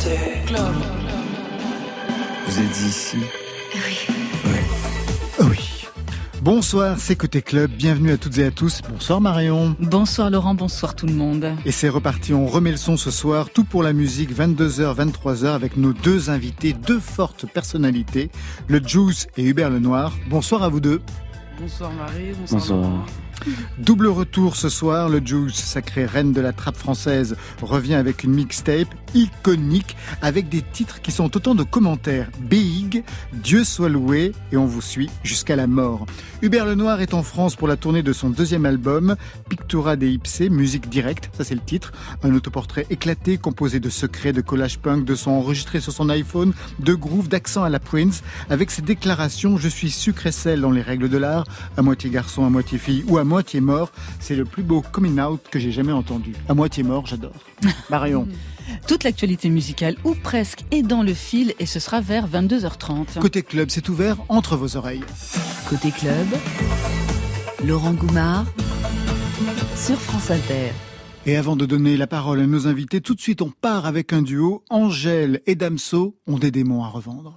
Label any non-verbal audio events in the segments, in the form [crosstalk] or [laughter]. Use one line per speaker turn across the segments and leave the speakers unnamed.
Vous êtes ici?
Oui.
Oui. Bonsoir, c'est Côté Club, bienvenue à toutes et à tous. Bonsoir Marion.
Bonsoir Laurent, bonsoir tout le monde.
Et c'est reparti, on remet le son ce soir, tout pour la musique, 22h, 23h, avec nos deux invités, deux fortes personnalités, le Juice et Hubert Lenoir. Bonsoir à vous deux.
Bonsoir Marie, bonsoir.
Bonsoir.
Double retour ce soir, le Juice, sacré reine de la trappe française, revient avec une mixtape iconique avec des titres qui sont autant de commentaires. Big, Dieu soit loué et on vous suit jusqu'à la mort. Hubert Lenoir est en France pour la tournée de son deuxième album, Pictura des Ipsé, musique directe, ça c'est le titre. Un autoportrait éclaté composé de secrets, de collage punk, de sons enregistrés sur son iPhone, de grooves, d'accent à la Prince, avec ses déclarations Je suis sucre et sel dans les règles de l'art, à moitié garçon, à moitié fille ou à moitié mort. C'est le plus beau coming out que j'ai jamais entendu. À moitié mort, j'adore. [laughs] Marion.
Toute l'actualité musicale, ou presque, est dans le fil et ce sera vers 22h30.
Côté club, c'est ouvert entre vos oreilles.
Côté club, Laurent Goumard sur France Inter.
Et avant de donner la parole à nos invités, tout de suite on part avec un duo. Angèle et Damso ont des démons à revendre.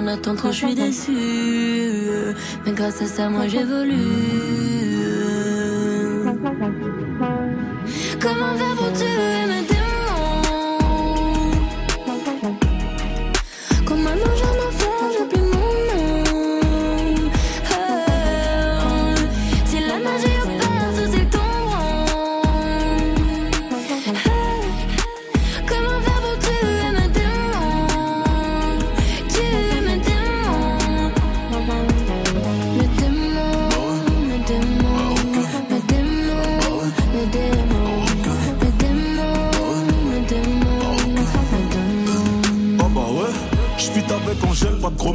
Quand j'en attends trop, je suis déçu. Mais grâce à ça, moi j'évolue.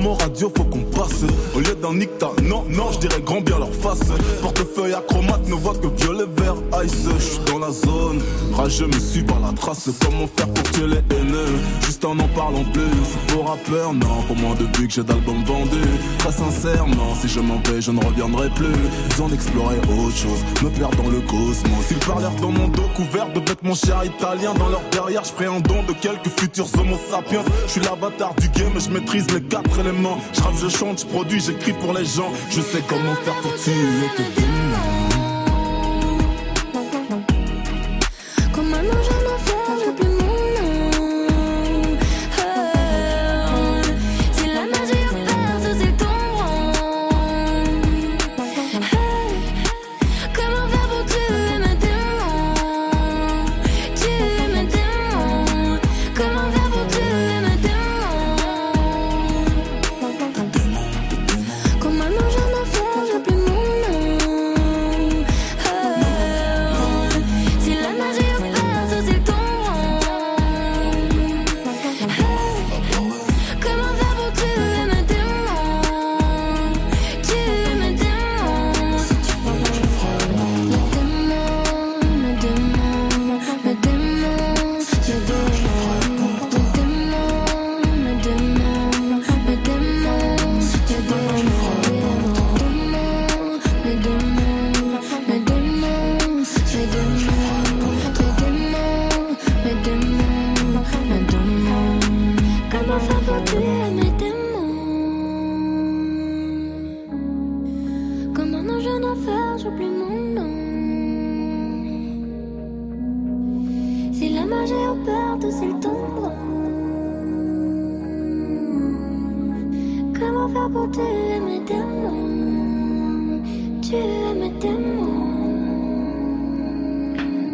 Mots radio, faut qu'on passe. Au lieu d'un nicta, non, non, je dirais grand bien leur face. Portefeuille acromate, ne voit que violet, vert, ice. J'suis dans la zone, rageux me suis par la trace. Comment faire pour tuer les haineux? Juste en en parlant plus. Pour rappeur, non, pour moins de vues que j'ai d'albums vendus. Très sincèrement, si je m'en vais, je ne reviendrai plus. Besoin d'explorer autre chose, me perdre dans le cosmos. Ils parlèrent dans mon dos couvert de vêtements chers italiens. Dans leur derrière, je ferai un don de quelques futurs homo sapiens. Je suis l'avatar du game, je maîtrise les quatre éléments. Je rappe, je chante, je produis, j'écris pour les gens. Je sais comment faire pour tuer tes démons.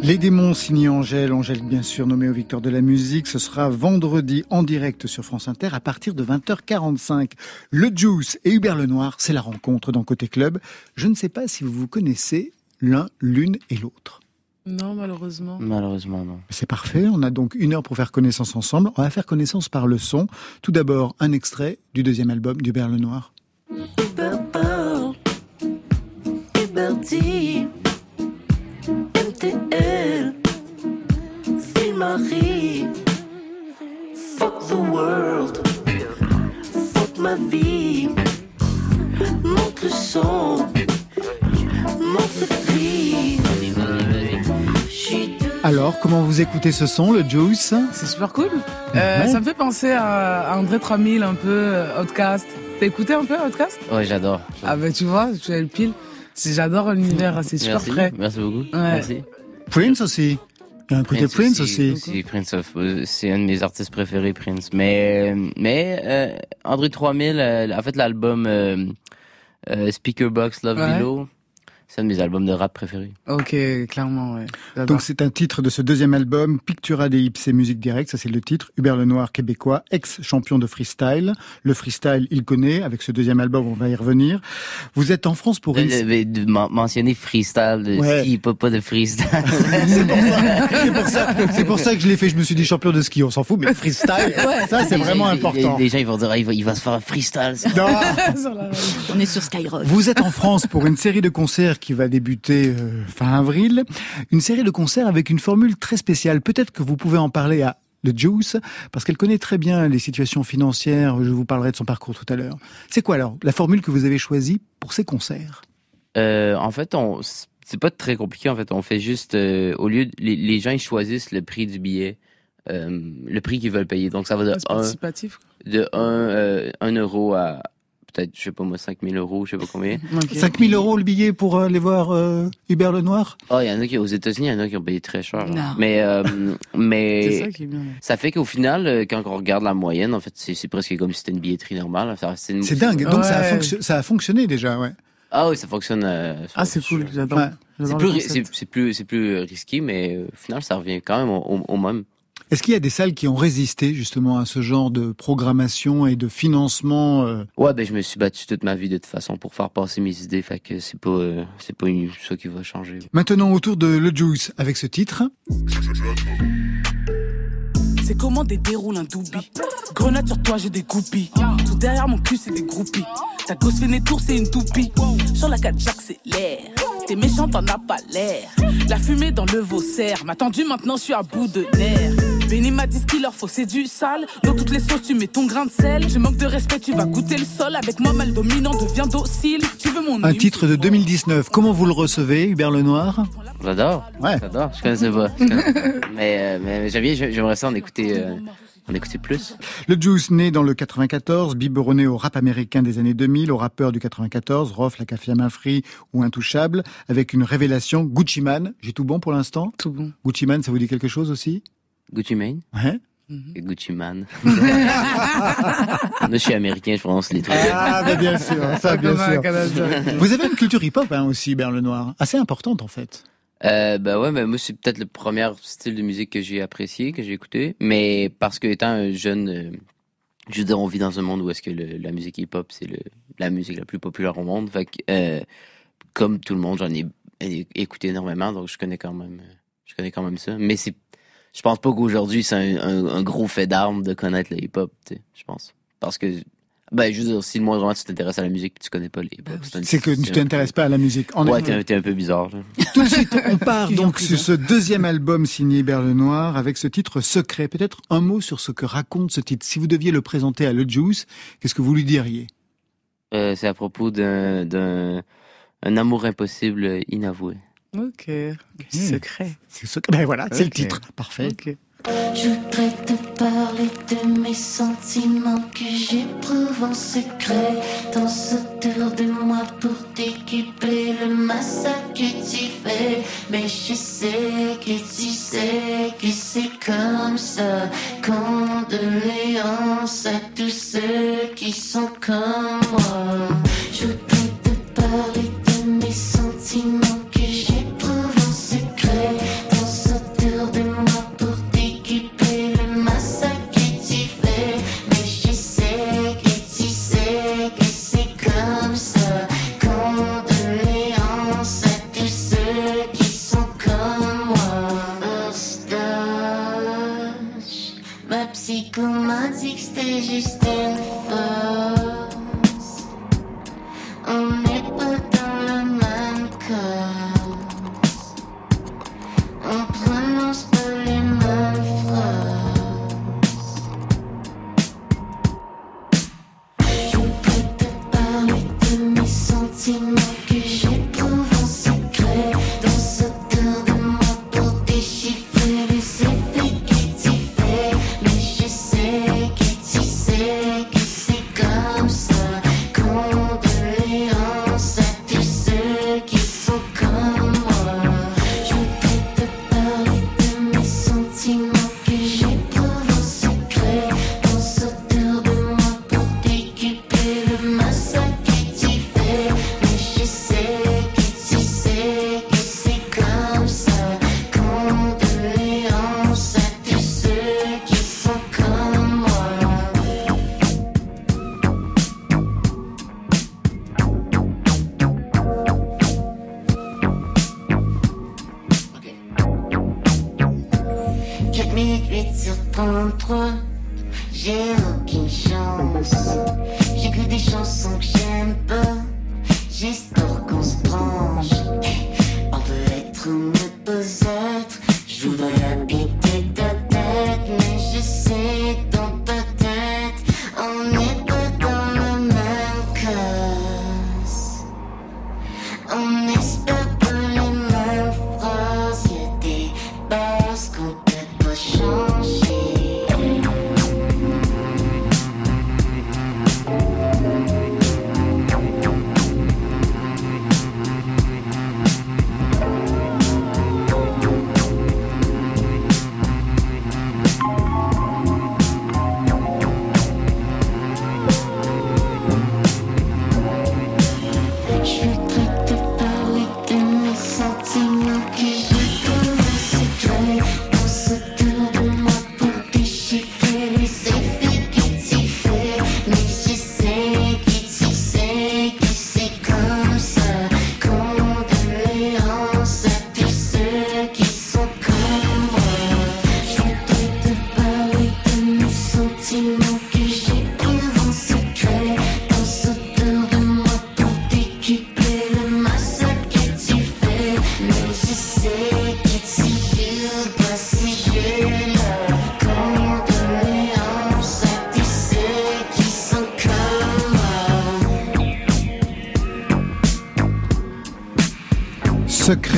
Les démons signés Angèle, Angèle bien sûr nommée au Victor de la musique, ce sera vendredi en direct sur France Inter à partir de 20h45. Le Juice et Hubert Lenoir, c'est la rencontre dans Côté Club. Je ne sais pas si vous vous connaissez l'un, l'une et l'autre.
Non, malheureusement.
Malheureusement, non.
C'est parfait. On a donc une heure pour faire connaissance ensemble. On va faire connaissance par le son. Tout d'abord, un extrait du deuxième album d'Hubert Lenoir. MTL, Marie, fuck the world, fuck ma vie, monte le son, monte le prix. Alors, comment vous écoutez ce son, le Juice?
C'est super cool. Euh, Ça me fait penser à, André 3000, un peu, euh, Outcast. T'as écouté un peu Outcast?
Ouais, j'adore.
Ah bah tu vois, tu as le pile. J'adore l'univers, c'est super frais.
Merci beaucoup. Merci.
Prince aussi. Il y a un côté Prince, aussi.
Prince euh, c'est un de mes artistes préférés, Prince. Mais, mais euh, André 3000, euh, en fait, l'album euh, Speakerbox Love Below, c'est un de mes albums de rap préférés.
Ok, clairement, ouais.
Donc c'est un titre de ce deuxième album, Pictura des Hips et musique directe, ça c'est le titre. Hubert Lenoir, québécois, ex-champion de freestyle. Le freestyle, il connaît, avec ce deuxième album, on va y revenir. Vous êtes en France pour
une... De, de, mentionner freestyle, de
ouais.
ski, pas, pas de freestyle. [laughs]
c'est pour, ça, pour, pour ça que je l'ai fait, je me suis dit champion de ski, on s'en fout, mais freestyle, ça c'est vraiment important.
Les, gens ils vont dire, il va, il va se faire un freestyle.
Non. [laughs]
on est sur Skyrock.
Vous êtes en France pour une série de concerts qui va débuter euh, fin avril. Une série de concerts avec une formule très spéciale. Peut-être que vous pouvez en parler à The Juice, parce qu'elle connaît très bien les situations financières. Je vous parlerai de son parcours tout à l'heure. C'est quoi alors la formule que vous avez choisie pour ces concerts?
Euh, En fait, on c'est pas très compliqué. En fait, on fait juste euh, au lieu de, les, les, gens ils choisissent le prix du billet, euh, le prix qu'ils veulent payer. Donc ça va de
un,
de 1 un euro à peut-être, je sais pas moi, 5000 euros, je sais pas combien. [laughs]
Okay. 5000 euros le billet pour euh, aller voir euh, Hubert Lenoir?
Oh, il y en a qui, aux États-Unis, il y en a qui ont payé très cher. Mais, euh, [laughs] mais
ça, qui est bien.
ça fait qu'au final, euh, quand on regarde la moyenne, en fait, c'est presque comme si c'était une billetterie normale.
C'est une... dingue. Donc
ouais.
ça, a ça a fonctionné déjà, ouais.
Ah oui, ça fonctionne. Euh,
ah, c'est cool, j'adore. Ouais.
C'est plus, c'est plus, c'est plus risqué, mais au final, ça revient quand même au, au même.
Est-ce qu'il y a des salles qui ont résisté justement à ce genre de programmation et de financement euh...
Ouais, ben je me suis battu toute ma vie de toute façon pour faire passer mes idées, fait que c'est pas euh, c'est pas une chose qui va changer.
Maintenant autour de Le Juice avec ce titre.
C'est comment des déroule un doubi. Grenade sur toi, j'ai des groupies. Tout derrière mon cul, c'est des groupies. Ta gosse fait des tours, c'est une toupie. Sur la 4 j'accélère. T'es méchant, t'en as pas l'air. La fumée dans le Vaussaire. M'a tendu, maintenant je suis à bout de nerfs. Benny m'a dit ce qu'il leur faut, c'est du sale. Dans toutes les sauces, tu mets ton grain de sel. Je manque de respect, tu vas goûter le sol. Avec moi, mal dominant, deviens docile. Tu veux mon
Un titre de 2019. Comment vous le recevez, Hubert Lenoir?
J'adore.
Ouais.
J'adore. Je connaissais pas. Je connaissais [laughs] pas. mais, euh, mais j'aimerais ça en écouter. Euh, en écouter plus.
Le Juice né dans le 94, biberonné au rap américain des années 2000, au rappeur du 94, Rof, La Café à main free ou Intouchable, avec une révélation, Gucci Man. J'ai tout bon pour l'instant?
Tout bon.
Gucci Man, ça vous dit quelque chose aussi?
Gucci Mane
Ouais.
Mm-hmm. Gucci Man. [laughs] [laughs] je suis américain, je prononce les trucs.
Ah, bah bien sûr, ça, bien sûr. Vous avez une culture hip-hop hein, aussi, Bern Lenoir, assez importante en fait.
Euh, bah ouais, mais moi c'est peut-être le premier style de musique que j'ai apprécié, que j'ai écouté, mais parce que étant un jeune, euh, je veux dire, on vit dans un monde où est-ce que le, la musique hip-hop c'est la musique la plus populaire au monde, fait que euh, comme tout le monde, j'en ai écouté énormément, donc je connais quand même, je connais quand même ça. Mais c'est, je pense pas qu'aujourd'hui c'est un, un, un, gros fait d'armes de connaître le hip-hop, tu sais, je pense, parce que ben, je veux dire, si le moindre tu t'intéresses à la musique tu connais pas les
C'est que tu t'intéresses pas à la musique.
En ouais, t'es, t'es un peu bizarre. Là. [laughs]
Tout de suite, on [laughs] part donc sur ce deuxième album signé Hubert Lenoir avec ce titre Secret. Peut-être un mot sur ce que raconte ce titre. Si vous deviez le présenter à Le Juice, qu'est-ce que vous lui diriez?
Euh, C'est à propos d'un, un amour impossible inavoué.
Ok. Secret.
C'est secret. Ben voilà, okay. c'est le titre. Parfait.
Okay.
Je voudrais te parler de mes sentiments que j'éprouve en secret. Danse autour de moi pour t'équiper le massacre que tu fais. Mais je sais que tu sais que c'est comme ça. Condoléances à tous ceux qui sont comme moi. Je voudrais te parler de mes sentiments.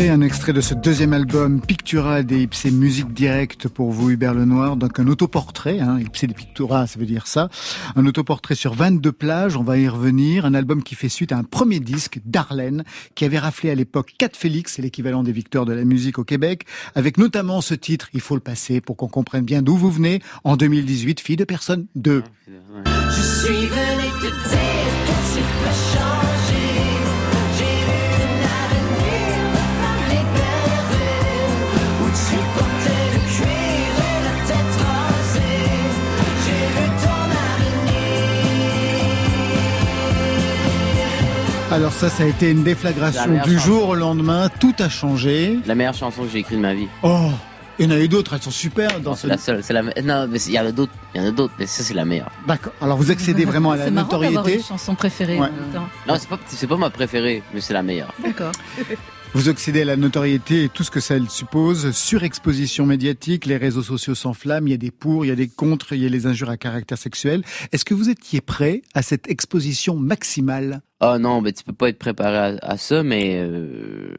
Un
extrait de ce deuxième album, Pictura des Ipsé Musique Directe pour vous, Hubert Lenoir. Donc un autoportrait, hein, des Pictura, ça veut dire ça. Un autoportrait sur 22 plages, on va y revenir. Un album qui fait suite à un premier disque, Darlene, qui avait raflé à l'époque 4 Félix, c'est l'équivalent des victoires de la musique au Québec, avec notamment ce titre, Il faut le passer pour qu'on comprenne bien d'où vous venez, en 2018, Fille de personne 2.
Je suis venu
Alors ça, ça a été une
La
déflagration du
chanson.
jour au lendemain, tout a changé.
La meilleure chanson que j'ai écrite de ma vie.
Oh, il y en a eu d'autres, elles sont super dans
Non,
ce...
c'est la seule. C'est la. Non, mais il y en a d'autres. Il y en a d'autres, mais ça c'est la meilleure.
D'accord, alors vous accédez vraiment à la
C'est
notoriété.
une chanson préférée
Ouais.
en même temps.
Non, c'est pas. C'est pas ma préférée, mais c'est la meilleure.
D'accord. [laughs]
Vous accédez à la notoriété et tout ce que ça suppose, surexposition médiatique, les réseaux sociaux s'enflamment, il y a des pour, il y a des contre, il y a les injures à caractère sexuel. Est-ce que vous étiez prêt à cette exposition maximale?
Ah non, mais tu peux pas être préparé à, ça, mais euh,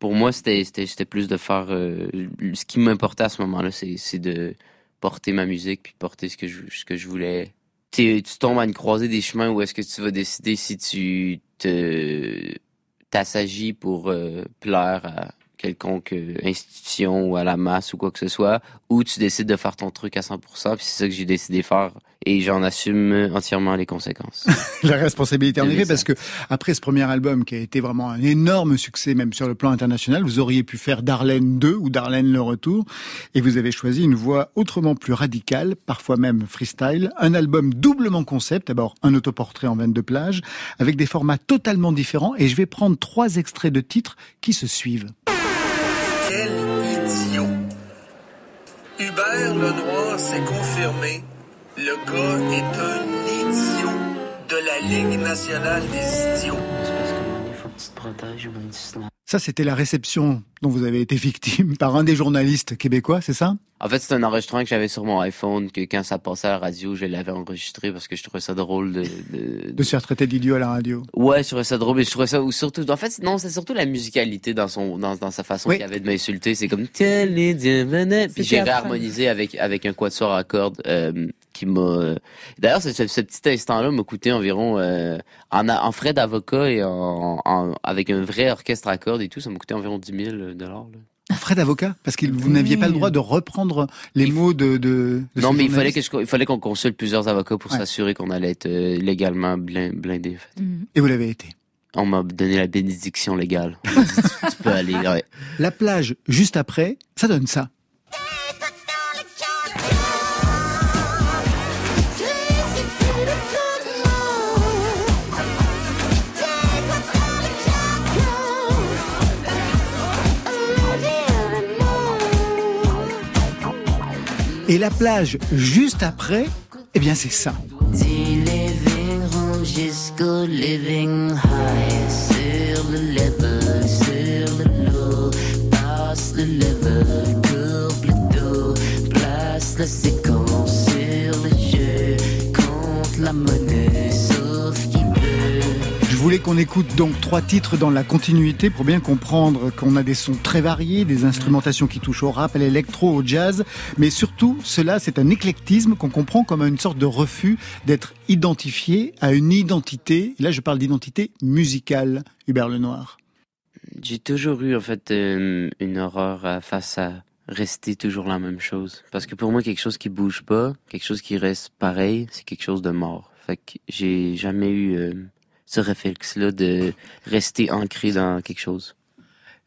pour moi, c'était plus de faire. euh, ce qui m'importait à ce moment-là, c'est de porter ma musique puis porter ce que je ce que je voulais. Tu tombes à une croisée des chemins où est-ce que tu vas décider si tu te t'assagis pour euh, plaire à quelconque euh, institution ou à la masse ou quoi que ce soit, ou tu décides de faire ton truc à 100%, puis c'est ça que j'ai décidé de faire, et j'en assume entièrement les conséquences. [laughs]
La responsabilité, en effet, parce que après ce premier album qui a été vraiment un énorme succès, même sur le plan international, vous auriez pu faire Darlene 2 ou Darlene le retour, et vous avez choisi une voie autrement plus radicale, parfois même freestyle, un album doublement concept, d'abord un autoportrait en 22 plages, avec des formats totalement différents, et je vais prendre trois extraits de titres qui se suivent.
Quel idiot. Hubert Lenoir s'est confirmé Le gars est un idiot de la Ligue nationale des idiots.
Ça, c'était la réception dont vous avez été victime par un des journalistes québécois, c'est ça?
En fait, c'est un enregistrement que j'avais sur mon iPhone, que quand ça passait à la radio, je l'avais enregistré parce que je trouvais ça drôle de... De, [laughs]
de se faire traiter d'idiot à la radio.
Ouais, je trouvais ça drôle, mais je trouvais ça... Ou surtout, en fait, non, c'est surtout la musicalité dans son dans, dans sa façon qu'il avait de m'insulter. C'est comme... Puis j'ai réharmonisé avec, avec un quatuor à cordes euh, qui m'a... D'ailleurs, ce, ce, petit instant-là m'a coûté environ... Euh, en, en frais d'avocat et en, en, avec un vrai orchestre à cordes et tout, ça m'a coûté environ 10 000 dollars.
Frais d'avocat? Parce que vous n'aviez pas le droit de reprendre les il... mots de, de,
de Non, mais il fallait, que je, il fallait qu'on consulte plusieurs avocats pour ouais. s'assurer qu'on allait être euh, légalement blindé. En fait.
mm. Et vous l'avez été
On m'a donné la bénédiction légale. tu, [laughs] tu peux aller. Ouais.
La plage, juste après, ça donne ça. Et la plage juste après, eh bien c'est ça. Voulais qu'on écoute donc trois titres dans la continuité pour bien comprendre qu'on a des sons très variés, des instrumentations qui touchent au rap, à l'électro, au jazz, mais surtout cela c'est un éclectisme qu'on comprend comme une sorte de refus d'être identifié à une identité. Là je parle d'identité musicale, Hubert Lenoir.
J'ai toujours eu en fait une, une horreur face à rester toujours la même chose. Parce que pour moi, quelque chose qui bouge pas, quelque chose qui reste pareil, c'est quelque chose de mort. Fait que j'ai jamais eu euh, ce réflexe-là de rester ancré dans quelque chose?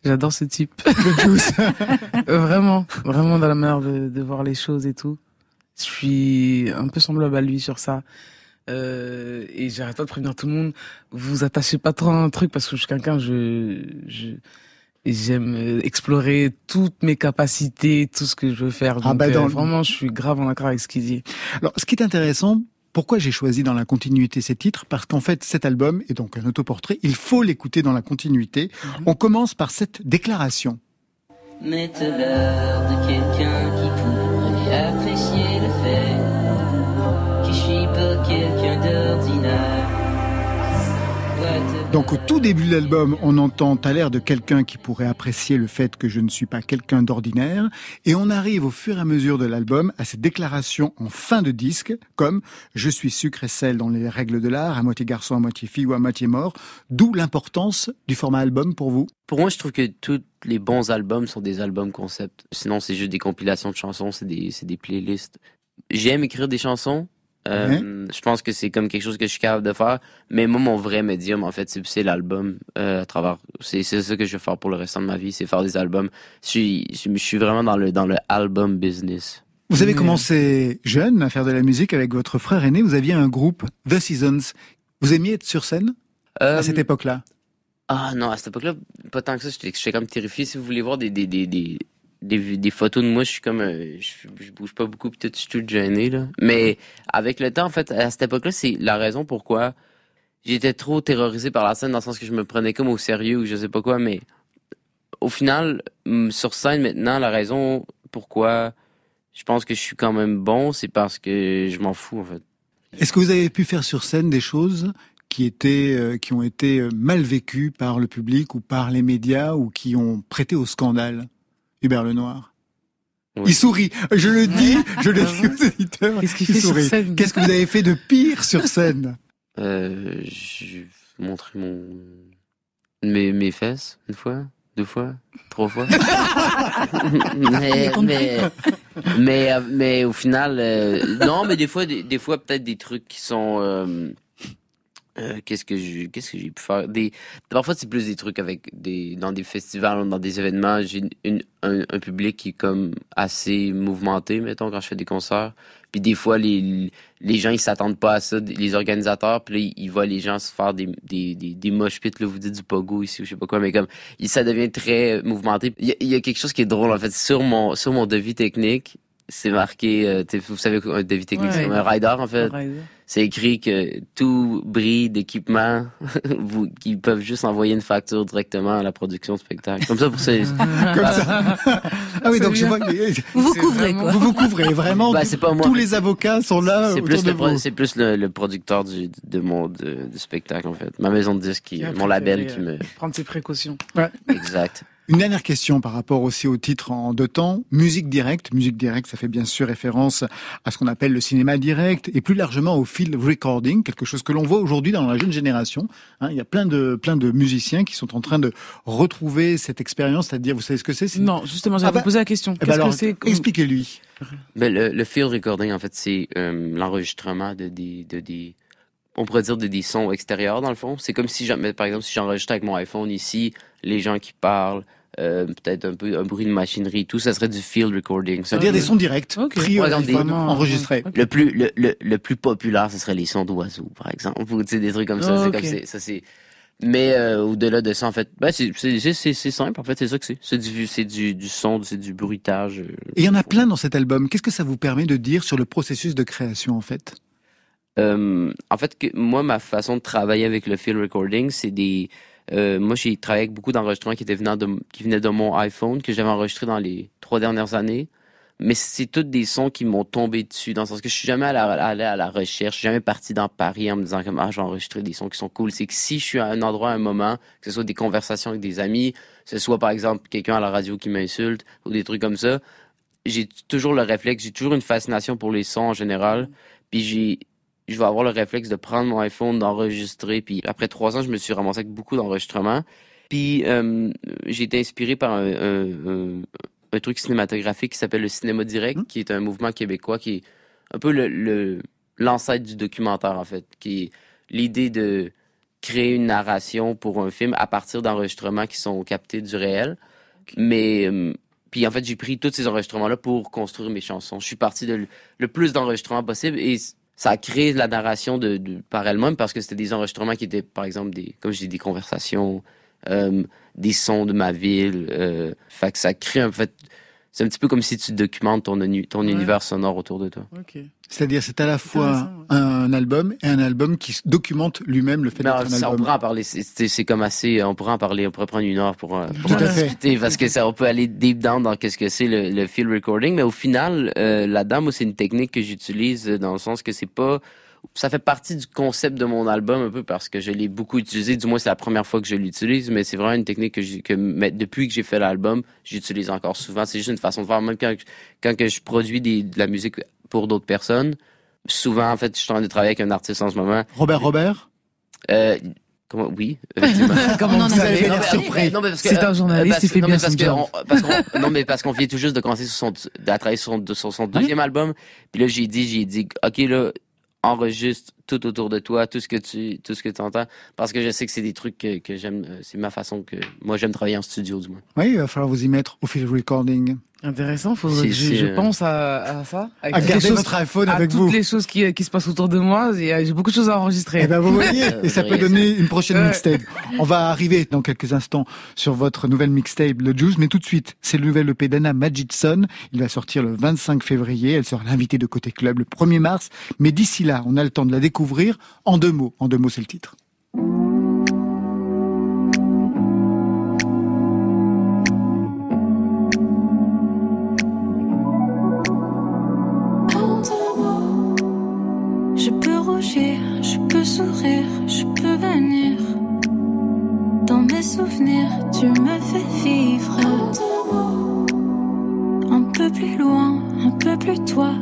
J'adore ce type. [laughs] [laughs] vraiment, vraiment dans la manière de, de, voir les choses et tout. Je suis un peu semblable à lui sur ça. Euh, et j'arrête pas de prévenir tout le monde. Vous attachez pas trop à un truc parce que je suis quelqu'un, je, je, j'aime explorer toutes mes capacités, tout ce que je veux faire. Donc, ah bah dans... euh, vraiment, je suis grave en accord avec ce qu'il dit.
Alors, ce qui est intéressant, pourquoi j'ai choisi dans la continuité ces titres? Parce qu'en fait, cet album est donc un autoportrait. Il faut l'écouter dans la continuité. -hmm. On commence par cette déclaration. Mettez l'heure de quelqu'un qui pourrait apprécier le fait Donc au tout début de l'album, on entend à l'air de quelqu'un qui pourrait apprécier le fait que je ne suis pas quelqu'un d'ordinaire, et on arrive au fur et à mesure de l'album à cette déclaration en fin de disque, comme je suis sucre et sel dans les règles de l'art, à moitié garçon, à moitié fille ou à moitié mort, d'où l'importance du format album pour vous.
Pour moi, je trouve que tous les bons albums sont des albums concept. Sinon, c'est juste des compilations de chansons, c'est des, des playlists. J'aime écrire des chansons, euh, mmh. Je pense que c'est comme quelque chose que je suis capable de faire. Mais moi, mon vrai médium, en fait, c'est l'album. Euh, à travers, c'est ça que je vais faire pour le restant de ma vie, c'est faire des albums. Je suis, je suis vraiment dans le dans le album business.
Vous avez mmh. commencé jeune à faire de la musique avec votre frère aîné. Vous aviez un groupe, The Seasons. Vous aimiez être sur scène euh, à cette époque-là?
Ah non, à cette époque-là, pas tant que ça. J'étais comme terrifié. Si vous voulez voir des, des, des, des des, photos de moi, je suis comme, euh, je, je, bouge pas beaucoup, peut-être je suis tout gêné là. Mais avec le temps, en fait, à cette époque-là, c'est la raison pourquoi j'étais trop terrorisé par la scène, dans le sens que je me prenais comme au sérieux ou je sais pas quoi. Mais au final, sur scène maintenant, la raison pourquoi je pense que je suis quand même bon, c'est parce que je m'en fous en fait.
Est-ce que vous avez pu faire sur scène des choses qui étaient, euh, qui ont été euh, mal vécues par le public ou par les médias ou qui ont prêté au scandale? Hubert Lenoir. Oui. Il sourit. Je le dis, je le dis aux éditeurs.
Qu'est-ce qu'il fait sur scène
Qu'est-ce que vous avez fait de pire sur scène?
Euh, J'ai montré mon mes, mes fesses une fois, deux fois, trois fois. [laughs] mais, mais, mais, mais, au final, euh, non, mais des fois, des, des fois peut-être des trucs qui sont euh, euh, qu'est-ce que j'ai qu'est-ce que j'ai pu faire? Des parfois c'est plus des trucs avec des dans des festivals dans des événements. J'ai une, un, un, public qui est comme assez mouvementé mettons quand je fais des concerts. Puis des fois les les gens ils s'attendent pas à ça les organisateurs. Puis là, ils voient les gens se faire des des des, des mosh pits là vous dites du pogo ici ou je sais pas quoi. Mais comme ça devient très mouvementé. Il y, a, il y a quelque chose qui est drôle en fait. Sur mon sur mon devis technique c'est marqué, euh, vous savez quoi, un devis technique,
Ouais.
c'est un rider en fait.
Rider.
C'est écrit que tout bris d'équipement, [laughs] vous, qu'ils peuvent juste envoyer une facture directement à la production de spectacle. Comme ça pour ça. [laughs]
Comme ça. Ah oui, donc je vois.
Vous vous couvrez,
vraiment-
quoi.
Vous vous couvrez vraiment.
Bah, c'est pas moi.
Tous les avocats sont là
C'est plus,
de
le, c'est plus le, le producteur du, de mon de- du spectacle en fait. Ma maison de disques, qui,
Qui a
mon label qui me.
Prendre ses précautions.
Exact.
Une dernière question par rapport aussi au titre en deux temps. Musique directe. Musique directe, ça fait bien sûr référence à ce qu'on appelle le cinéma direct et plus largement au field recording, quelque chose que l'on voit aujourd'hui dans la jeune génération. Hein, il y a plein de, plein de musiciens qui sont en train de retrouver cette expérience, c'est-à-dire, vous savez ce que c'est
Non, justement, j'allais
Ah bah,
poser la question.
Eh ben
Qu'est-ce
alors,
que c'est comme-
expliquez-lui.
Ben, le, le field recording, en fait, c'est euh, l'enregistrement de des, de des, on pourrait dire de des sons extérieurs, dans le fond. C'est comme si, j'en- par exemple, si j'enregistrais avec mon iPhone ici, les gens qui parlent, euh, peut-être un peu un bruit de machinerie, tout, ça serait du field recording. Ça,
C'est-à-dire des sons directs,
Ok.
pris
Ouais, des-
Vraiment,
enregistrés.
Le plus, le, le, le plus populaire, ce serait les sons d'oiseaux, par exemple. Ou, tu sais, des trucs comme ça.
Ah,
c'est
ok.
comme c'est- ça, c'est. Mais euh, au-delà de ça, en fait, ben, c'est c'est- c'est- c'est- c'est simple. En fait, c'est ça que c'est. C'est du, c'est du, du son, c'est du bruitage. euh.
Et il y en a plein dans cet album. Qu'est-ce que ça vous permet de dire sur le processus de création, en fait?
Euh, en fait, moi, ma façon de travailler avec le field recording, c'est des. euh, moi, j'ai travaillé avec beaucoup d'enregistrements qui, de, qui venaient de mon iPhone, que j'avais enregistré dans les trois dernières années. Mais c'est tous des sons qui m'ont tombé dessus, dans le sens que je suis jamais allé à la, allé à la recherche, je suis jamais parti dans Paris en me disant comme, ah, je vais enregistrer des sons qui sont cool. C'est que si je suis à un endroit, à un moment, que ce soit des conversations avec des amis, que ce soit par exemple quelqu'un à la radio qui m'insulte, ou des trucs comme ça, j'ai toujours le réflexe, j'ai toujours une fascination pour les sons en général. Puis j'ai, je vais avoir le réflexe de prendre mon iPhone, d'enregistrer. Puis après trois ans, je me suis ramassé avec beaucoup d'enregistrements. Puis euh, j'ai été inspiré par un, un, un- un truc cinématographique qui s'appelle le cinéma direct, qui est un mouvement québécois qui est un peu le, l'ancêtre du documentaire en fait, qui est l'idée de créer une narration pour un film à partir d'enregistrements qui sont captés du réel. Mais euh, puis en fait, j'ai pris tous ces enregistrements-là pour construire mes chansons. Je suis parti de le, plus d'enregistrements possible et ça a créé la narration de, de- par elle-même parce que c'était des enregistrements qui étaient, par exemple, des, comme je dis, des conversations, euh, des sons de ma ville. Euh, fait que ça crée en fait, c'est un petit peu comme si tu documentes ton, ton
Ouais.
univers sonore autour de toi.
Ok.
C'est-à-dire, c'est à la fois un album et un album qui documente lui-même le fait
Non,
d'être un
ça, on
album.
pourrait en parler. C'est- C'est c'est comme assez. On pourrait en parler. On pourrait prendre une heure pour, euh, pour
Tout
en
à fait.
discuter parce que ça, on peut aller deep down dans qu'est-ce que c'est le, le field recording. Mais au final, euh, là-dedans, moi, c'est une technique que j'utilise euh, dans le sens que c'est pas. Ça fait partie du concept de mon album un peu parce que je l'ai beaucoup utilisé. Du moins, c'est la première fois que je l'utilise, mais c'est vraiment une technique que, que mais depuis que j'ai fait l'album, j'utilise encore souvent. C'est juste une façon de faire. Même quand, quand que je produis des, de la musique pour d'autres personnes, souvent, en fait, je suis en train de travailler avec un artiste en ce moment.
Robert Robert?
Euh, comment, oui, effectivement. [laughs]
Comment
On en
vous
Non,
l'air
mais-
surpris.
non, mais parce que,
C'est un
euh,
journaliste,
parce-
il fait
non,
bien
mais parce
son
que
job.
on- parce qu'on- non, mais parce qu'on vient tout juste de commencer sur son, à travailler sur son, sur son deuxième album. Puis là, j'ai dit, j'ai dit, OK, là, enregistre tout autour de toi, tout ce que tu, tout ce que tu entends. Parce que je sais que c'est des trucs que, que j'aime, euh, c'est ma façon que, moi, j'aime travailler en studio, du moins.
Oui, il va falloir vous y mettre au field recording.
Intéressant, faudrait
Si,
que je,
si,
je
euh,
pense à, à ça.
À
toutes les
garder
choses-
votre iPhone
à
avec
toutes
vous.
les choses qui, qui se passent autour de moi. et, J'ai beaucoup de choses à enregistrer.
Eh ben vous voyez, [laughs] et ça peut donner une prochaine
Ouais.
mixtape. On va arriver dans quelques instants sur votre nouvelle mixtape, le Juice, mais tout de suite, c'est le nouvel EP d'Anna Magidson. Il va sortir le 25 février. Elle sera l'invitée de Côté Club le 1er mars. Mais d'ici là, on a le temps de la découvrir en deux mots. En deux mots, c'est le titre.
Tu me fais vivre. Un peu plus loin, un peu plus toi,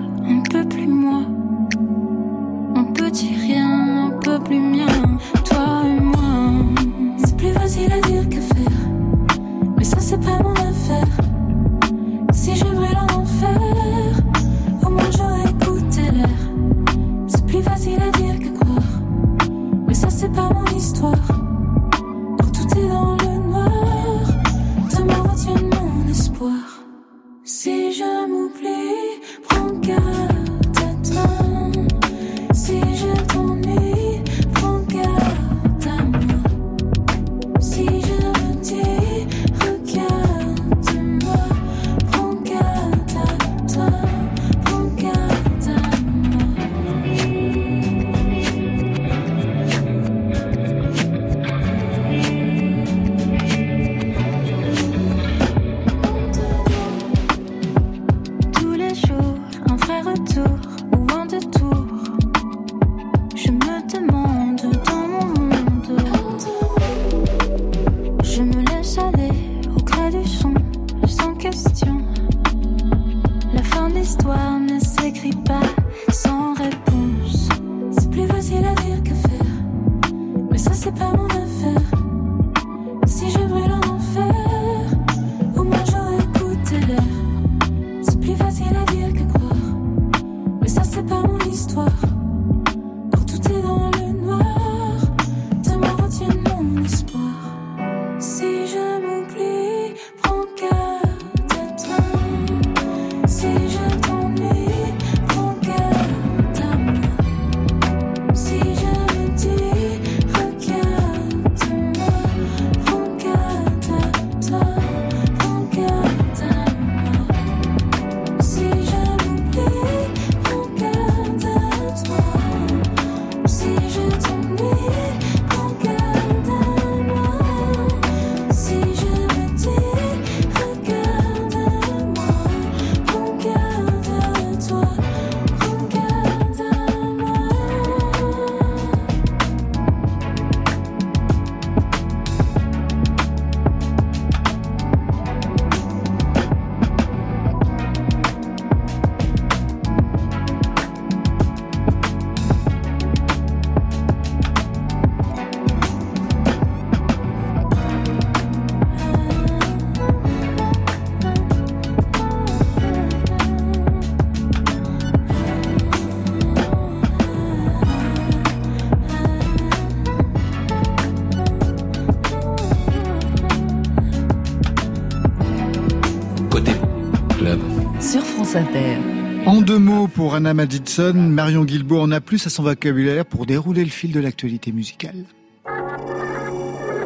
France Inter.
En deux mots pour Anna Madison, Marion Guilbault en a plus à son vocabulaire pour dérouler le fil de l'actualité musicale.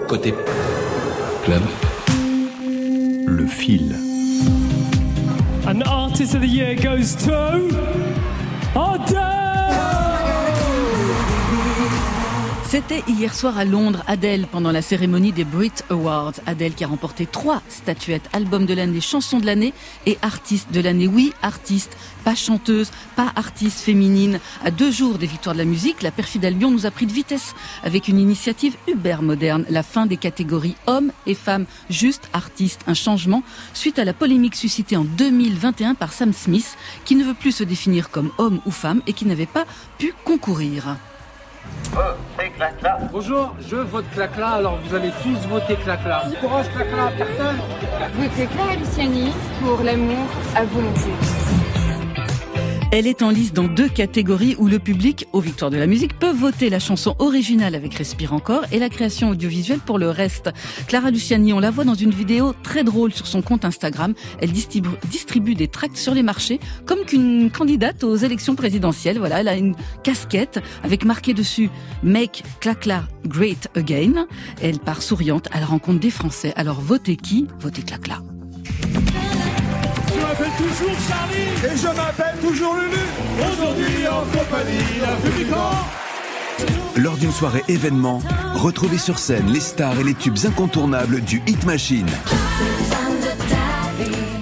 Côté club, le fil.
An artist of the year goes to
C'était hier soir à Londres, Adèle, pendant la cérémonie des Brit Awards. Adèle qui a remporté trois statuettes, album de l'année, chanson de l'année et artiste de l'année. Oui, artiste, pas chanteuse, pas artiste féminine. À deux jours des victoires de la musique, la perfide Albion nous a pris de vitesse avec une initiative uber moderne, la fin des catégories hommes et femmes, juste artistes, un changement suite à la polémique suscitée en 2021 par Sam Smith, qui ne veut plus se définir comme homme ou femme et qui n'avait pas pu concourir.
Bonjour, je vote Clacla, alors vous allez tous voter Clacla. Courage Clacla, personne
Votez Clara Luciani pour l'amour à volonté.
Elle est en liste dans deux catégories où le public, aux victoires de la musique, peut voter la chanson originale avec Respire encore et la création audiovisuelle pour le reste. Clara Luciani, on la voit dans une vidéo très drôle sur son compte Instagram. Elle distribue, des tracts sur les marchés comme qu'une candidate aux élections présidentielles. Voilà, elle a une casquette avec marqué dessus Make Clacla Great Again. Elle part souriante à la rencontre des Français. Alors votez qui? Votez Clacla
m'appelle toujours Charlie.
Et je m'appelle toujours Lulu.
Aujourd'hui en compagnie d'un public
lors d'une soirée événement, retrouvez sur scène les stars et les tubes incontournables du Hit Machine.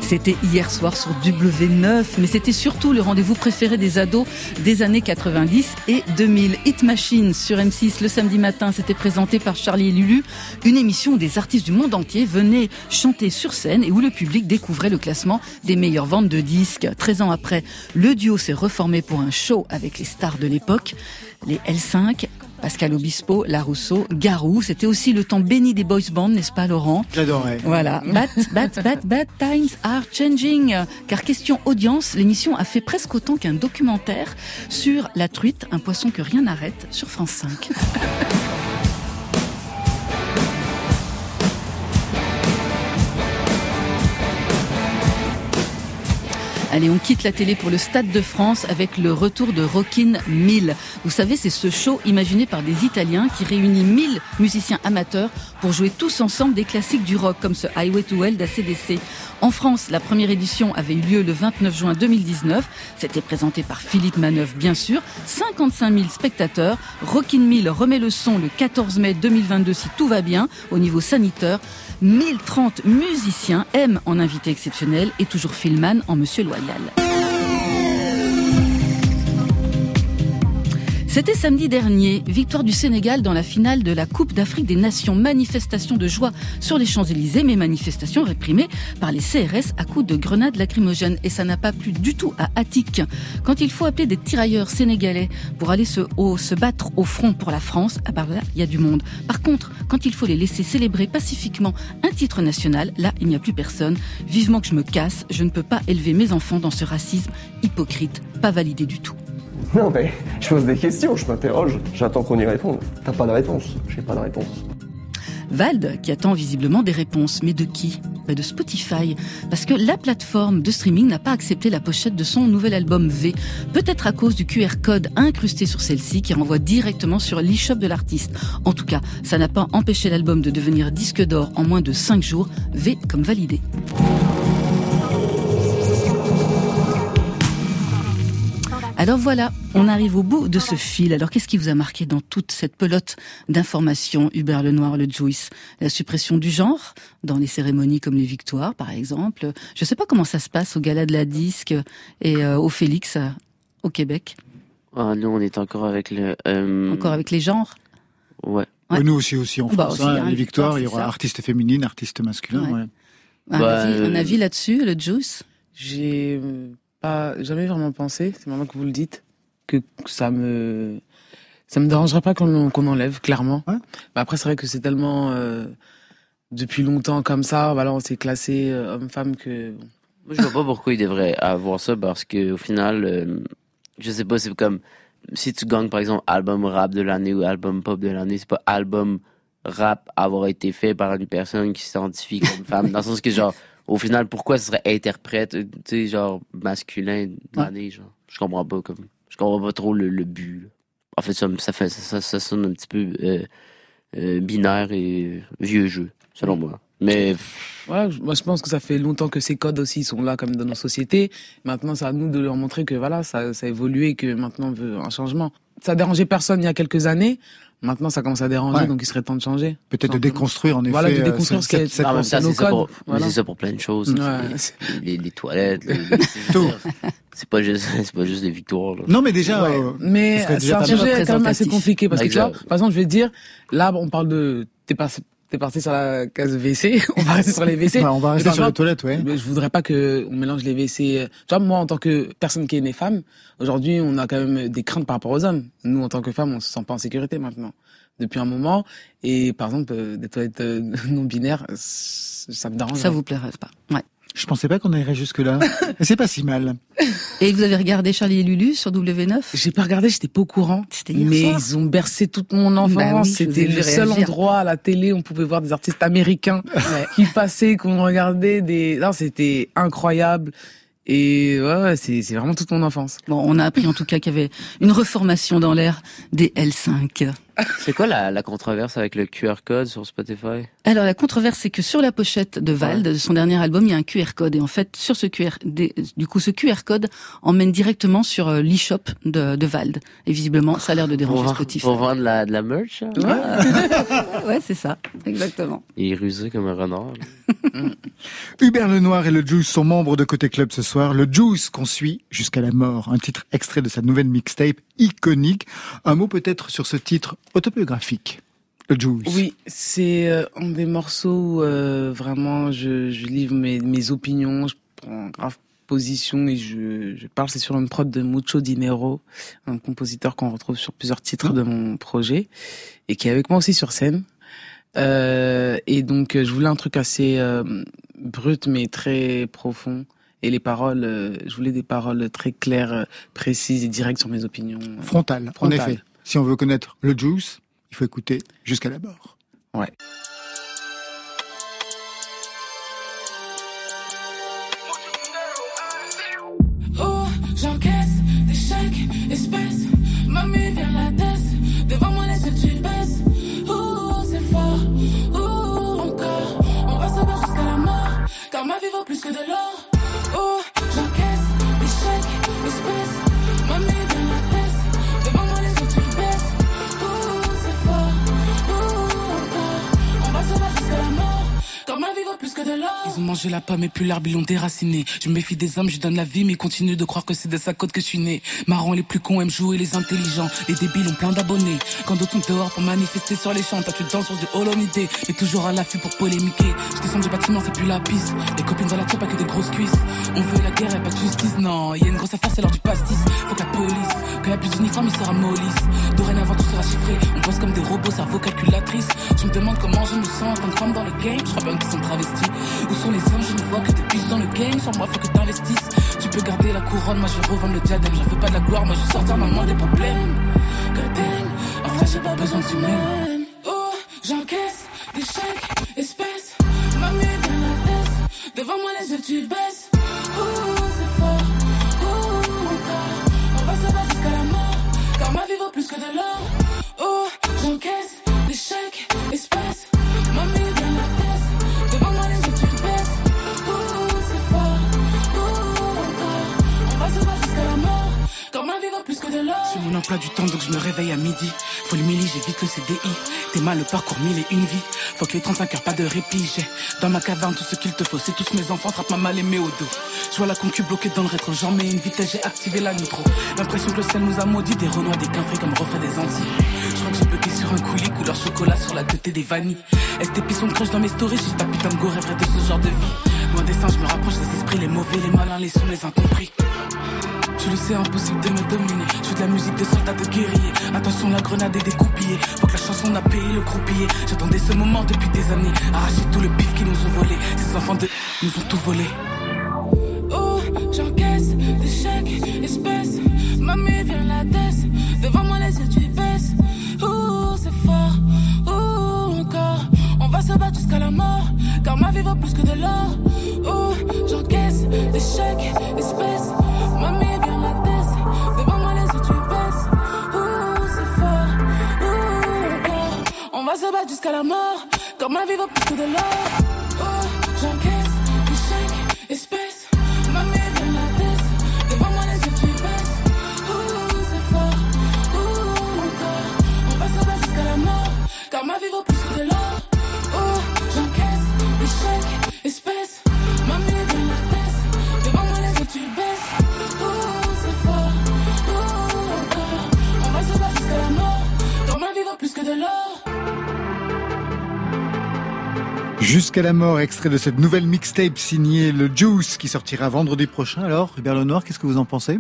C'était hier soir sur W9, mais c'était surtout le rendez-vous préféré des ados des années 90 et 2000. Hit Machine sur M6 le samedi matin, c'était présenté par Charlie et Lulu, une émission où des artistes du monde entier venaient chanter sur scène et où le public découvrait le classement des meilleures ventes de disques. 13 ans après, le duo s'est reformé pour un show avec les stars de l'époque, les L5, Pascal Obispo, La Rousseau, Garou. C'était aussi le temps béni des boys bands, n'est-ce pas, Laurent?
J'adorais.
Voilà. [laughs] Bad, bad, bad, bad times are changing. Car question audience, l'émission a fait presque autant qu'un documentaire sur la truite, un poisson que rien n'arrête, sur France 5. [laughs] Allez, on quitte la télé pour le Stade de France avec le retour de Rockin' 1000. Vous savez, c'est ce show imaginé par des Italiens qui réunit 1000 musiciens amateurs pour jouer tous ensemble des classiques du rock comme ce Highway to Hell d'ACDC. En France, la première édition avait eu lieu le 29 juin 2019. C'était présenté par Philippe Manœuvre, bien sûr. 55 000 spectateurs. Rockin' 1000 remet le son le 14 mai 2022 si tout va bien au niveau sanitaire. 1030 musiciens aiment en invité exceptionnel et toujours Philman en Monsieur Loyal. C'était samedi dernier, victoire du Sénégal dans la finale de la Coupe d'Afrique des Nations. Manifestation de joie sur les Champs-Élysées, mais manifestation réprimée par les CRS à coups de grenades lacrymogènes. Et ça n'a pas plu du tout à Attic. Quand il faut appeler des tirailleurs sénégalais pour aller se, se battre au front pour la France, à part là, il y a du monde. Par contre, quand il faut les laisser célébrer pacifiquement un titre national, là, il n'y a plus personne. Vivement que je me casse, je ne peux pas élever mes enfants dans ce racisme hypocrite, pas validé du tout. [laughs]
Non, mais je pose des questions, je m'interroge, j'attends qu'on y réponde. T'as pas de réponse, j'ai pas de réponse.
Vald, qui attend visiblement des réponses, mais de qui? De Spotify, parce que la plateforme de streaming n'a pas accepté la pochette de son nouvel album V, peut-être à cause du QR code incrusté sur celle-ci qui renvoie directement sur l'e-shop de l'artiste. En tout cas, ça n'a pas empêché l'album de devenir disque d'or en moins de 5 jours, V comme validé. Alors voilà, on arrive au bout de ce fil. Alors qu'est-ce qui vous a marqué dans toute cette pelote d'informations, Hubert Lenoir, le Joyce La suppression du genre dans les cérémonies comme les victoires, par exemple. Je ne sais pas comment ça se passe au gala de la disque et euh, au Félix euh, au Québec.
Ah, nous, on est encore avec le. Euh,
encore avec les genres?
Ouais.
nous aussi, aussi en bah, France. Hein, hein, les victoires, il y aura artiste féminine, artiste masculin.
Un, bah, avis, un avis là-dessus, le Juice?
J'ai pas jamais vraiment pensé, c'est maintenant que vous le dites, que ça me ça me dérangerait pas qu'on enlève clairement. Mais après c'est vrai que c'est tellement euh, depuis longtemps comme ça, voilà, on s'est classé euh, homme-femme que
Moi, je vois pas pourquoi il devrait avoir ça parce que au final euh, je sais pas, c'est comme si tu gagnes par exemple album rap de l'année ou album pop de l'année, c'est pas album rap avoir été fait par une personne qui s'identifie comme femme dans le sens que genre au final, pourquoi ce serait interprète, tu sais, genre masculin d'année, genre? Je comprends pas comme. Je comprends pas trop le, le but. là. En fait, ça, ça fait ça, ça sonne un petit peu euh, euh, binaire et vieux jeu, selon moi. Mais
Ouais, moi je pense que ça fait longtemps que ces codes aussi sont là comme dans nos sociétés. Maintenant, c'est à nous de leur montrer que voilà, ça, ça a évolué et que maintenant on veut un changement. Ça dérangeait personne il y a quelques années. Maintenant, ça commence à déranger,
Ouais.
donc il serait temps de changer.
Peut-être de déconstruire, en effet.
Voilà, de
euh,
déconstruire
cette-
ce qui est-
cette-
temps,
nos
c'est ça,
codes,
pour- mais
voilà.
c'est ça pour plein de choses.
Ouais.
Les, les- les toilettes, les- [laughs]
Tout. [laughs]
c'est pas juste, c'est pas juste des victoires. là.
Non, mais déjà.
Ouais.
euh,
Mais
ce
c'est un
pas
sujet quand même assez compliqué parce que tu vois, par exemple, je vais te dire, là, on parle de, t'es passé, t'es parti sur la case WC, [laughs] on va rester sur les WC.
Ouais, on va rester sur les toilettes, ouais.
mais je voudrais pas que on mélange les WC. Tu vois, moi, en tant que personne qui est née femme, aujourd'hui, on a quand même des craintes par rapport aux hommes. Nous, en tant que femmes, on se sent pas en sécurité maintenant depuis un moment. Et par exemple, euh, des toilettes euh, [laughs] non binaires, ça me dérange.
Ça vous plairait pas. Ouais.
Je pensais pas qu'on irait jusque-là. [laughs] C'est pas si mal.
Et vous avez regardé Charlie et Lulu sur W9
J'ai pas regardé, j'étais pas au courant.
C'était hier
Mais
soir.
ils ont bercé toute mon enfance.
Bah oui, ai
C'était le seul
réagir.
endroit à la télé où on pouvait voir des artistes américains qui passaient, qu'on regardait des. Non, c'était incroyable. Et ouais, ouais c'est c'est vraiment toute mon enfance.
Bon, on a appris en tout cas qu'il y avait une reformation dans l'air des L5.
C'est quoi la, la controverse avec le QR code sur Spotify?
Alors la controverse, c'est que sur la pochette de Vald, de son dernier album, il y a un QR code. Et en fait, sur ce QR, du coup, ce QR code emmène directement sur euh, l'e-shop de, de Vald. Et visiblement, ça a l'air de
Pour,
déranger
vendre-
Spotify.
pour vendre la, de la merch? hein?
Ouais, [laughs] c'est ça, exactement.
Il est rusé comme un renard. [laughs]
Hubert Lenoir et le Juice sont membres de Côté Club ce soir. Le Juice qu'on suit jusqu'à la mort. Un titre extrait de sa nouvelle mixtape iconique. Un mot peut-être sur ce titre autobiographique. Juice.
Oui, c'est euh, un des morceaux où euh, vraiment je, je livre mes, mes opinions, je prends grave position et je, je parle. C'est sur une prod de Mucho Dinero, un compositeur qu'on retrouve sur plusieurs titres de mon projet et qui est avec moi aussi sur scène. Euh, et donc je voulais un truc assez euh, brut mais très profond. Et les paroles, euh, je voulais des paroles très claires, euh, précises et directes sur mes opinions. euh,
Frontal, en
Frontal.
effet. Si on veut connaître le Juice, il faut écouter jusqu'à la mort.
Ouais.
Oh, j'encaisse des chèques, espèces. Mamie vient la tête. Devant moi, les yeux, tu baisses. Oh, c'est fort. Oh, encore. On va se battre jusqu'à la mort. Car ma vie vaut plus que de l'or. Oh, j'encaisse des chèques, plus que de. Ils ont mangé la pomme et puis l'herbe, ils l'ont déraciné. Je méfie des hommes, je donne la vie, mais ils continuent de croire que c'est de sa côte que je suis né. Marrant, les plus cons aiment jouer les intelligents. Les débiles ont plein d'abonnés. Quand d'autres sont dehors pour manifester sur les champs, toi tu danses sur du holomité. Mais toujours à l'affût pour polémiquer. Je descends du bâtiment, c'est plus la piste. Les copines dans la tête, pas que des grosses cuisses. On veut la guerre et pas de justice, non. Y a une grosse affaire, c'est l'heure du pastis. Faut que la police, quand y a plus d'uniforme, il sera mollisse. Dorénavant, tout sera chiffré. On bosse comme des robots, cerveau calculatrice. Tu me demandes comment je me sens en tant que femme dans le game. Sont travestis. Où sont les hommes Je ne vois que des biches dans le game. Sur moi, faut que t'investisses. Tu peux garder la couronne, moi je vais revendre le diadème. J'en veux pas de la gloire, moi je veux sortir maman des problèmes. God damn, en fait j'ai pas besoin de tu m'aimes. Oh, j'encaisse des chèques, espèces. Mamie vient la tête. Devant moi les yeux tu baisses. Oh, c'est fort. Oh, encore. On va se battre jusqu'à la mort. Car ma vie vaut plus que de l'or. Oh, j'encaisse des chèques, J'ai mon emploi du temps donc je me réveille à midi. Faut le milli, j'évite le CDI. T'es mal le parcours mille et une vie. Faut que les 35 heures, pas de répit. J'ai dans ma caverne tout ce qu'il te faut. C'est tous mes enfants, trappe ma mal aimée au dos. Je vois la concu bloquée dans le rétro. J'en mets une vitesse, j'ai activé la nitro. L'impression que le ciel nous a maudit. Des renois, des quinfrés comme refait des Antilles. Je crois que j'ai bugué sur un coulis, couleur chocolat sur la tête des vanilles. STP son crush dans mes stories? J'ai ta putain de go de ce genre de vie. Loin des seins, je me rapproche des esprits, les mauvais, les malins, les sons, les incompris. Tu le sais, impossible de me dominer. Je fais de la musique de soldats de guerriers. Attention, la grenade est découpillée. Faut que la chanson a payé le croupier. J'attendais ce moment depuis des années. Arracher tout le pif qui nous ont volé. Ces enfants de nous ont tout volé. Oh, j'encaisse des chèques, espèces. Mamie vient la tête. Devant moi, les yeux, tu baisses. Oh, c'est fort. Oh, encore. On va se battre jusqu'à la mort. Car ma vie vaut plus que de l'or. Oh, va se battre jusqu'à la mort. Comme ma vie vaut plus que de l'or. Oh, j'encaisse, échec, espèce. Ma mère vient la tête. Devant moi, les yeux, tu baisses. Ouh, c'est fort. Ouh, encore. On va se battre jusqu'à la mort. Ma vie vaut plus que de l'or. Jusqu'à la mort,
extrait de cette nouvelle mixtape signée Le Juice qui sortira vendredi prochain. Alors, Hubert Lenoir, qu'est-ce que vous en pensez?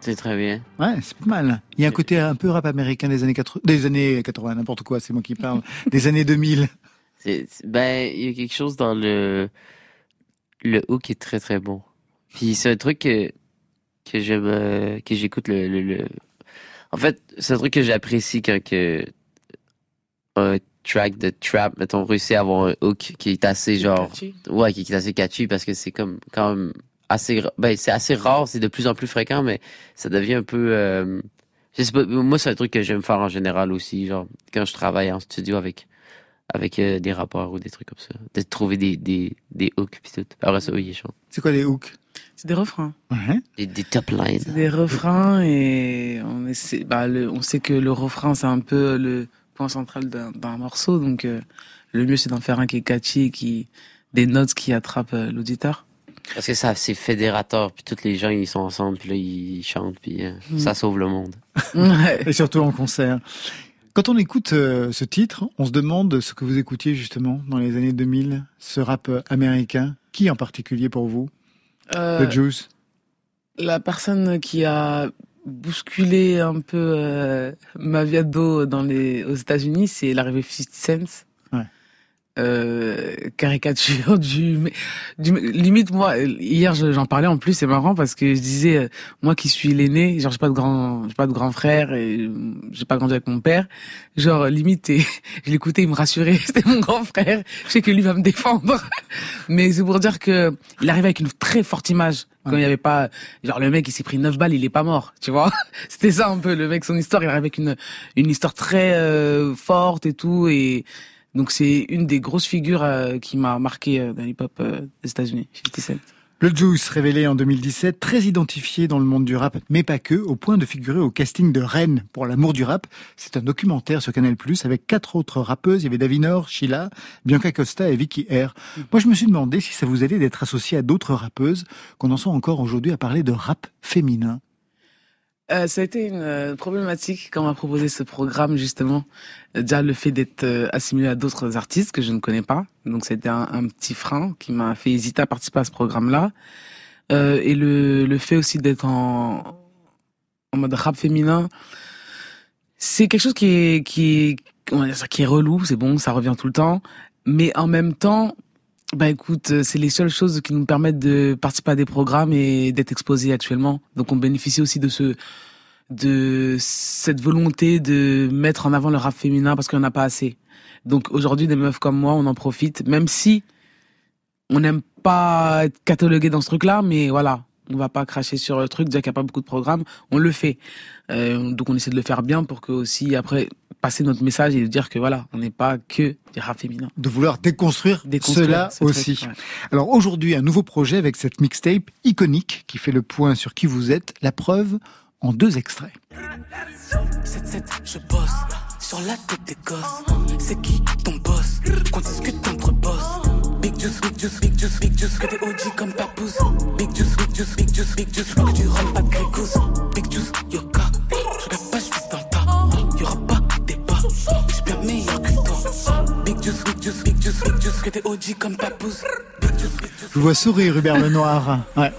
C'est très bien.
Ouais, c'est pas mal. Il y a un côté un peu rap américain des années 80, des années 80, n'importe quoi, c'est moi qui parle, [laughs] des années 2000.
C'est- ben, il y a quelque chose dans le le hook qui est très très bon. Puis c'est un truc que que j'aime euh, que j'écoute le, le, le- En fait, c'est un truc que j'apprécie quand que un track de trap, mettons, réussit à avoir un hook qui est assez genre
catchy.
ouais, qui est assez catchy parce que c'est comme quand même assez ben c'est assez rare, c'est de plus en plus fréquent mais ça devient un peu euh, je sais pas, moi c'est un truc que j'aime faire en général aussi, genre quand je travaille en studio avec avec euh, des rappeurs ou des trucs comme ça, de trouver des des des hooks puis tout. Après ça, oui, il chante.
C'est quoi les hooks?
C'est des refrains.
Ouais.
Des, des top lines.
C'est des refrains et on essaie, bah, le, on sait que le refrain c'est un peu le point central d'un morceau, donc euh, le mieux c'est d'en faire un qui est catchy, et qui des notes qui attrapent euh, l'auditeur.
Parce que ça c'est fédérateur puis tous les gens ils sont ensemble puis là ils chantent puis euh,
Mm.
ça sauve le monde.
Et surtout en concert. Quand on écoute euh, ce titre, on se demande ce que vous écoutiez justement dans les années 2000, ce rap américain. Qui en particulier pour vous?
Euh,
Le Juice?
la personne qui a bousculé un peu euh, ma vie ado dans les aux États-Unis, c'est l'arrivée 50 Cent. Euh, caricature [laughs] du, du limite moi hier je- j'en parlais en plus c'est marrant parce que je disais euh, moi qui suis l'aîné genre j'ai pas de grand j'ai pas de grand frère et euh, j'ai pas grandi avec mon père. Genre limite et, [laughs] je l'écoutais il me rassurait [laughs] c'était mon grand frère. Je sais que lui va me défendre. Mais c'est pour dire que il arrivait avec une très forte image quand il y avait pas genre le mec il s'est pris 9 balles il est pas mort tu vois. C'était ça un peu le mec son histoire il arrive avec une une histoire très euh, forte et tout et donc c'est une des grosses figures euh, qui m'a marqué euh, dans l'hip-hop euh, des États-Unis 50 Cent.
Le Juice, révélé en 2017, très identifié dans le monde du rap, mais pas que, au point de figurer au casting de Rennes pour l'amour du rap. C'est un documentaire sur Canal+, avec quatre autres rappeuses. Il y avait Davinor, Sheila, Bianca Costa et Vicky R. Moi, je me suis demandé si ça vous allait d'être associé à d'autres rappeuses qu'on en soit encore aujourd'hui à parler de rap féminin.
Euh, ça a été une euh, problématique quand on m'a proposé ce programme justement. Euh, Déjà le fait d'être assimilé à d'autres artistes que je ne connais pas, donc c'était un, un petit frein qui m'a fait hésiter à participer à ce programme-là. Euh, et le, le fait aussi d'être en, en mode rap féminin, c'est quelque chose qui est qui est qui est relou, c'est bon, ça revient tout le temps, mais en même temps, bah écoute, euh, c'est les seules choses qui nous permettent de participer à des programmes et d'être exposés actuellement. Donc on bénéficie aussi de ce de cette volonté de mettre en avant le rap féminin parce qu'il n'y en a pas assez. Donc aujourd'hui, des meufs comme moi, on en profite, même si on n'aime pas être catalogué dans ce truc-là, mais voilà, on va pas cracher sur le truc, dire qu'il n'y a pas beaucoup de programmes, on le fait. Euh, donc on essaie de le faire bien pour que aussi après passer notre message et dire que voilà, on n'est pas que des rap féminins.
De vouloir déconstruire,
Déconstruire
cela
ce truc,
aussi.
ouais.
Alors aujourd'hui, un nouveau projet avec cette mixtape iconique qui fait le point sur qui vous êtes. La preuve en deux extraits.
7-7, je bosse sur la tête des gosses. C'est qui ton boss? Qu'on discute entre boss. Big juice, big juice, big juice, big juice, que des OG comme juice, big juice, big juice, big juice, que du rhum, pas de grégousse. Big juice, yoka. Je regarde pas, je dans le tas. Y'aura pas de débat. J'suis bien meilleur que toi. Big juice, big juice, big juice, big juice, que des OG comme papouze. Big juice, big juice.
Je vois sourire, Hubert Lenoir. Ouais.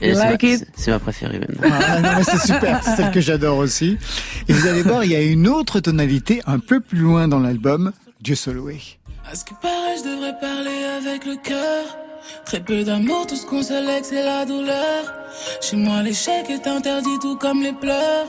C'est ma-
like it?
c'est- C'est ma préférée maintenant.
Ah, non, mais c'est super, c'est celle que j'adore aussi. Et vous allez voir, il y a une autre tonalité un peu plus loin dans l'album, Dieu seul.
À ce qui paraît, je devrais parler avec le cœur. Très peu d'amour, tout ce qu'on se lègue, c'est la douleur. Chez moi, l'échec est interdit, tout comme les pleurs.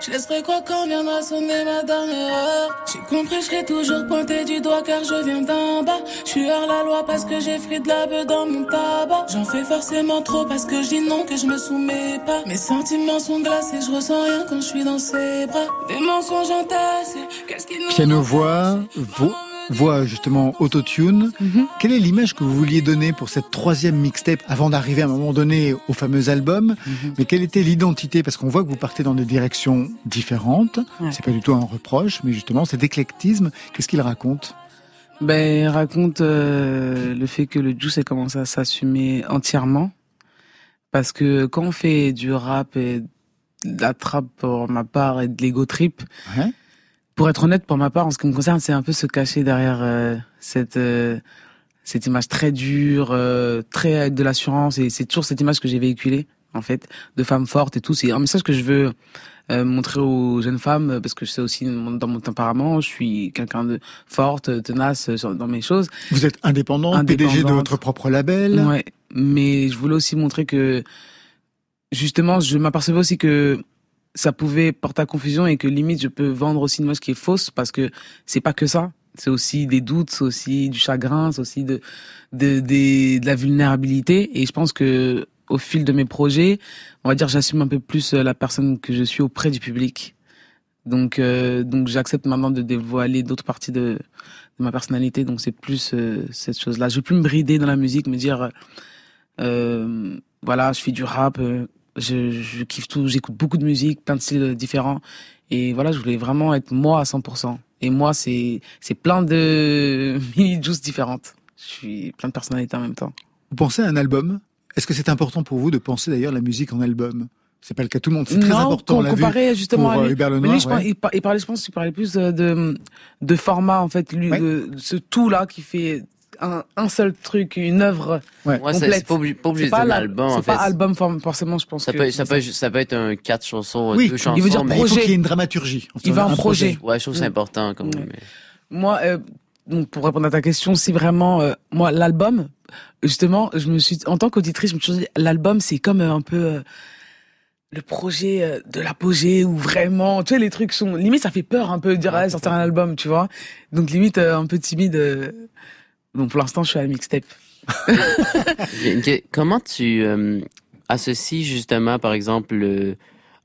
Je laisserai quoi quand viendra sonner ma dernière heure? J'ai compris, je serai toujours pointé du doigt car je viens d'en bas. Je suis hors la loi parce que j'ai frit de la beuh dans mon tabac. J'en fais forcément trop parce que je dis non, que je me soumets pas. Mes sentiments sont glacés, je ressens rien quand je suis dans ses bras. Des mensonges entassés, qu'est-ce qui nous
Piano-voix, vo- voix justement autotune. Quelle est l'image que vous vouliez donner pour cette troisième mixtape avant d'arriver à un moment donné au fameux album? Mais quelle était l'identité? Parce qu'on voit que vous partez dans des directions différentes.
Ouais.
C'est pas du tout un reproche, mais justement cet éclectisme, qu'est-ce qu'il raconte?
Ben, il raconte euh, le fait que le juice a commencé à s'assumer entièrement. Parce que quand on fait du rap et de la trap pour ma part et de l'ego trip, pour être honnête, pour ma part, en ce qui me concerne, c'est un peu se cacher derrière euh, cette euh, cette image très dure, euh, très avec de l'assurance, et c'est toujours cette image que j'ai véhiculée en fait, de femme forte et tout. C'est un message que je veux euh, montrer aux jeunes femmes euh, parce que je sais aussi dans mon tempérament, je suis quelqu'un de forte, tenace euh, dans mes choses.
Vous êtes indépendant, PDG de
Indépendante.
votre propre label.
Ouais, mais je voulais aussi montrer que justement, je m'apercevais aussi que ça pouvait porter à confusion et que limite je peux vendre aussi une image qui est fausse parce que c'est pas que ça. C'est aussi des doutes, c'est aussi du chagrin, c'est aussi de, de, des- de la vulnérabilité. Et je pense que au fil de mes projets, on va dire, j'assume un peu plus euh, la personne que je suis auprès du public. Donc, euh, donc j'accepte maintenant de dévoiler d'autres parties de, de ma personnalité. Donc, c'est plus euh, cette chose-là. Je vais plus me brider dans la musique, me dire, euh, voilà, je fais du rap, euh, je, je kiffe tout, j'écoute beaucoup de musique, plein de styles différents. Et voilà, je voulais vraiment être moi à 100%. Et moi, c'est c'est plein de [laughs] mini juice différentes. Je suis plein de personnalités en même temps.
Vous pensez à un album? Est-ce que c'est important pour vous de penser d'ailleurs la musique en album? C'est pas le cas de tout le monde. C'est très
non,
important. on
com-
l'a vu
comparé justement
pour,
à
euh,
lui.
Hubert Lenoir,
lui, je pense,
ouais.
il, par- il parlait, je pense, qu'il parlait plus de, de, de format, en fait, lui, de, de ce tout-là qui fait un, un seul truc, une œuvre
Ouais, c'est- pas obligé- pas obligé en
C'est pas
fait.
album, forcément, je pense
Ça
que
peut, ça, peut, ça peut être un quatre chansons,
Oui,
deux
il
chansons.
veut dire
mais
Il faut
projet.
qu'il y ait une dramaturgie. Enfin,
Il veut un projet.
Ouais, je trouve que c'est
Mm.
important. Comme,
Ouais. Moi, euh, donc pour répondre à ta question, si vraiment, euh, moi, l'album, justement, je me suis, en tant qu'auditrice, je me suis dit, l'album, c'est comme euh, un peu euh, le projet de l'apogée où vraiment, tu sais, les trucs sont, limite, ça fait peur un peu de dire, ah, sortir un album, tu vois. Donc limite, un peu timide. Donc pour l'instant, je suis à la mixtape. [laughs]
Comment tu euh, associes justement, par exemple, le-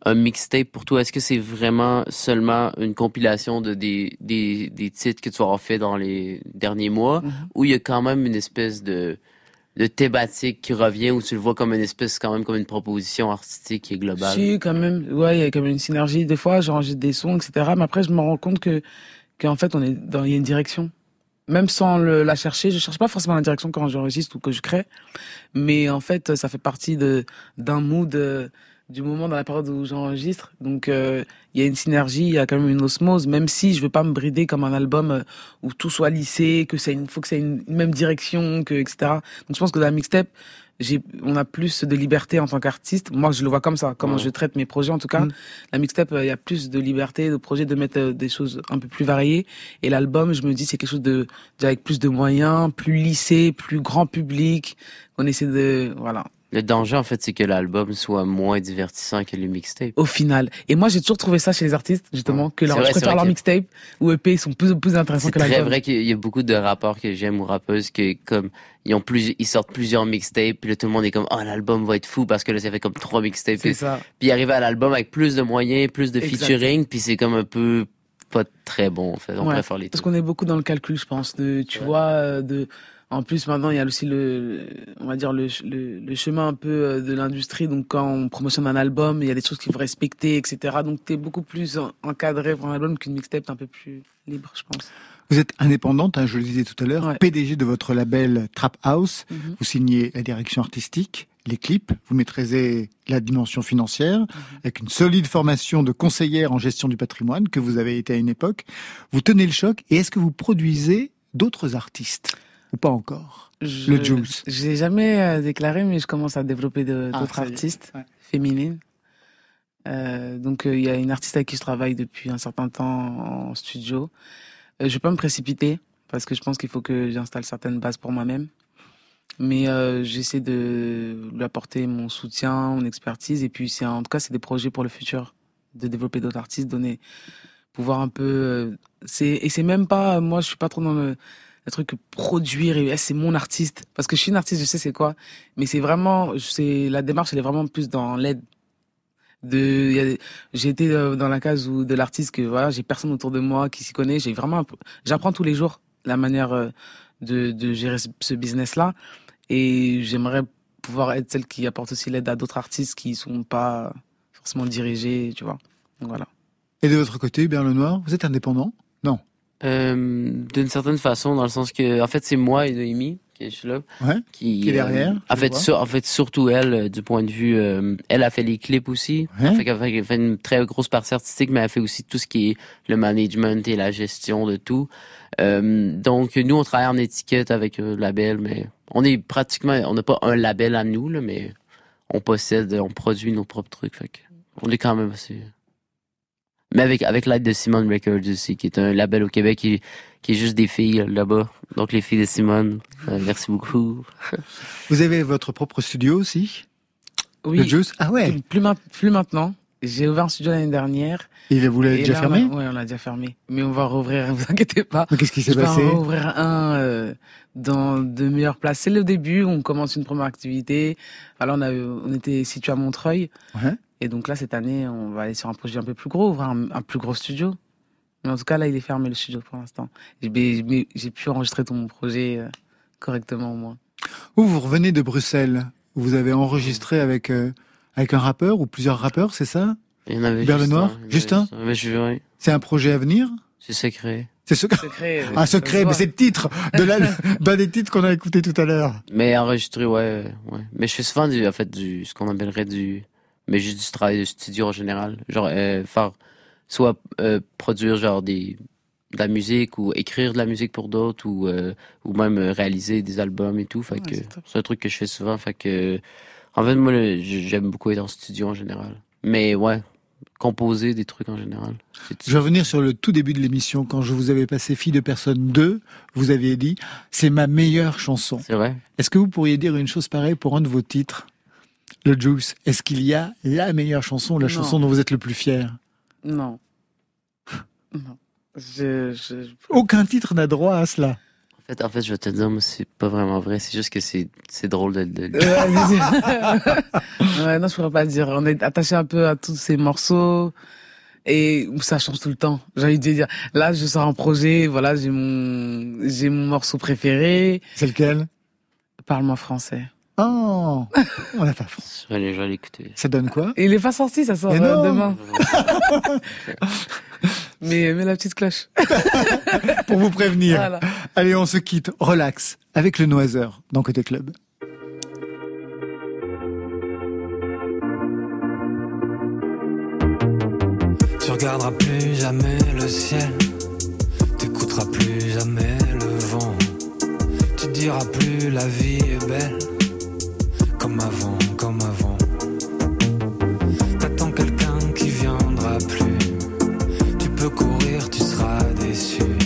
un mixtape pour toi? Est-ce que c'est vraiment seulement une compilation de des, des, des titres que tu avoir fait dans les derniers mois,
Mhm.
ou il y a quand même une espèce de de thématique qui revient ou tu le vois comme une espèce quand même comme une proposition artistique qui est globale?
Si, quand même, ouais, il y a quand même une synergie. Des fois, j'enregistre des sons, etc. Mais après, je me rends compte que, qu'en fait, on est dans, il y a une direction. Même sans le, la chercher, je cherche pas forcément la direction quand j'enregistre ou que je crée. Mais en fait, ça fait partie de, d'un mood, euh, du moment dans la période où j'enregistre. Donc, euh, il y a une synergie, il y a quand même une osmose, même si je veux pas me brider comme un album euh, où tout soit lissé, que ait une, faut que ait une même direction, que, etc. Donc, je pense que dans la mixtape, j'ai, on a plus de liberté en tant qu'artiste. Moi, je le vois comme ça, comment
Ouais.
je traite mes projets, en tout cas. La mixtape, euh, il y a plus de liberté, de projet, de mettre euh, des choses un peu plus variées. Et l'album, je me dis, c'est quelque chose de, avec plus de moyens, plus lissé, plus grand public. On essaie de, voilà.
Le danger, en fait, c'est que l'album soit moins divertissant que le mixtape.
Au final. Et moi, j'ai toujours trouvé ça chez les artistes, justement, que
C'est
leur,
vrai,
je
c'est
préfère leur
que-
mixtape ou EP sont plus, plus intéressants
C'est
que
très
l'album.
vrai qu'il y a beaucoup de rappeurs que j'aime ou rappeuses que comme ils ont plus ils sortent plusieurs mixtapes puis là tout le monde est comme oh l'album va être fou parce que là ça fait comme trois mixtapes
C'est
puis,
ça.
puis ils arrivent à l'album avec plus de moyens plus de
Exact.
featuring puis c'est comme un peu pas très bon en fait on
Ouais,
préfère les
Parce qu'on est beaucoup dans le calcul, je pense. De, tu vois, euh, de. En plus, maintenant, il y a aussi le, on va dire le, le, le chemin un peu euh, de l'industrie. Donc, quand on promotionne un album, il y a des choses qu'il faut respecter, etc. Donc, t'es beaucoup plus en- encadré pour un album qu'une mixtape, un peu plus libre, je pense.
Vous êtes indépendante, hein, je le disais tout à l'heure, PDG de votre label Trap House.
Mhm.
Vous signez la direction artistique, les clips, vous maîtrisez la dimension financière,
Mhm.
avec une solide formation de conseillère en gestion du patrimoine que vous avez été à une époque. Vous tenez le choc et est-ce que vous produisez d'autres artistes? Ou pas encore
Je-
Le Juice.
J'ai jamais euh, déclaré, mais je commence à développer
Ah,
d'autres artistes féminines. Euh, donc euh, il y a une artiste avec qui je travaille depuis un certain temps en studio. Euh, je vais pas me précipiter parce que je pense qu'il faut que j'installe certaines bases pour moi-même. Mais j'essaie de lui apporter mon soutien, mon expertise et puis en tout cas c'est des projets pour le futur. de développer d'autres artistes, donner, pouvoir un peu. et c'est même pas. Moi, je suis pas trop dans le, le truc produire et eh, c'est mon artiste parce que je suis une artiste, je sais c'est quoi. Mais c'est vraiment, c'est la démarche, elle est vraiment plus dans l'aide. De, j'ai été euh, dans la case où de l'artiste que voilà, j'ai personne autour de moi qui s'y connaît. J'ai vraiment, j'apprends tous les jours la manière euh, de, gérer ce, business-là et j'aimerais pouvoir être celle qui apporte aussi l'aide à d'autres artistes qui sont pas forcément dirigés, tu vois. Voilà.
Et de votre côté, Hubert Lenoir, vous êtes indépendant? Non.
Euh, D'une certaine façon, dans le sens que, en fait, c'est moi et Noémie qui suis là.
Ouais.
Qui,
Qui est derrière,
euh, en fait, sur- en fait, surtout elle, euh, du point de vue, elle a fait les clips aussi.
Ouais.
Fait fait, elle fait une très grosse partie artistique, mais elle fait aussi tout ce qui est le management et la gestion de tout. Donc, nous, on travaille en étiquette avec un label, mais on est pratiquement, on n'a pas un label à nous, là, mais on possède, on produit nos propres trucs. Fait on est quand même assez. Mais avec, avec l'aide de Simone Records aussi, qui est un label au Québec qui, qui est juste des filles là-bas. Donc les filles de Simone, euh, merci beaucoup. [laughs]
Vous avez votre propre studio aussi?
Oui.
Le Juice? Ah ouais
Plus, plus, ma- plus maintenant. J'ai ouvert un studio l'année dernière.
Et vous l'avez déjà
là,
fermé?
on Ouais, on l'a déjà fermé. Mais on va rouvrir, [laughs] vous inquiétez pas.
Qu'est-ce qui s'est passé
en rouvrir un euh, dans de meilleures places. C'est le début, on commence une première activité. Voilà, on, a, on était situé à Montreuil.
Ouais.
Et donc là, cette année, on va aller sur un projet un peu plus gros, ouvrir un, un plus gros studio. Mais en tout cas, là, il est fermé le studio pour l'instant. J'ai pu enregistrer tout mon projet euh, correctement au moins.
Où vous revenez de Bruxelles où Vous avez enregistré avec, euh, avec un rappeur ou plusieurs rappeurs, c'est ça?
Il y en avait un. Mais je, ouais.
C'est un projet à venir?
C'est secret.
C'est secret.
Secret.
Un secret, mais c'est le titre de la- [laughs] d'un des titres qu'on a écouté tout à l'heure.
Mais enregistré, ouais, ouais. Mais je fais souvent du, en fait, du, ce qu'on appellerait du, mais juste du travail de studio en général. Genre, euh, faire, soit, euh, produire genre des, de la musique ou écrire de la musique pour d'autres ou, euh, ou même euh, réaliser des albums et tout. Fait que c'est un truc que je fais souvent. Fait que, en fait, moi, j'aime beaucoup être en studio en général. Mais ouais, composer des trucs en général.
Je vais revenir sur le tout début de l'émission. Quand je vous avais passé Fille de personne 2, vous aviez dit c'est ma meilleure chanson.
C'est vrai.
Est-ce que vous pourriez dire une chose pareille pour un de vos titres? Le Juice. Est-ce qu'il y a la meilleure chanson, la
Non.
chanson dont vous êtes le plus fier?
Non. [laughs] non. Je, je...
Aucun titre n'a droit à cela.
En fait, en fait, je vais te dire, c'est pas vraiment vrai. C'est juste que c'est, c'est drôle de, de-
ouais, [laughs] [laughs] non, je pourrais pas dire. On est attaché un peu à tous ces morceaux et ça change tout le temps. J'ai envie de dire, là, je sors un projet, voilà, j'ai mon, j'ai mon morceau préféré.
C'est lequel?
Parle-moi français.
Oh, on n'a pas France.
Je vais aller, je vais aller écouter.
Ça donne quoi?
Il est pas sorti, ça sort
Mais
euh,
non.
demain. [laughs] [laughs] mais, mais la petite cloche. [laughs]
Pour vous prévenir.
Voilà.
Allez, on se quitte. Relax. Avec le Noiseur dans Côté Club.
Tu regarderas plus jamais le ciel, t'écouteras plus jamais le vent, tu diras plus la vie est belle, comme avant, comme avant. T'attends quelqu'un qui viendra plus, tu peux courir, tu seras déçu.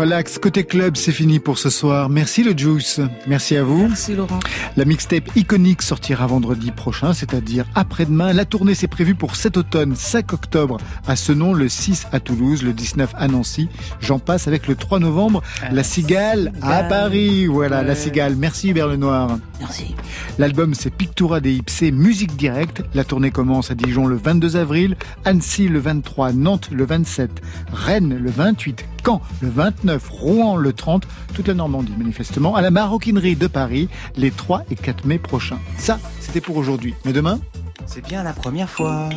Relax, côté club, c'est fini pour ce soir. Merci le Juice. Merci à vous.
Merci Laurent.
La mixtape iconique sortira vendredi prochain, c'est-à-dire après-demain. La tournée s'est prévue pour cet automne, 5 octobre à ce nom, le 6 à Toulouse, le 19 à Nancy. J'en passe avec le 3 novembre, La Cigale à Paris. Voilà, La Cigale. Merci Hubert Lenoir.
Merci.
L'album c'est Pictura des Ipsé, musique directe. La tournée commence à Dijon le 22 avril, Annecy le 23, Nantes le 27, Rennes le 28, Caen le 29, Rouen le 30, toute la Normandie manifestement, à la Maroquinerie de Paris les 3 et 4 mai prochains. Ça, c'était pour aujourd'hui. Mais demain
C'est bien la première fois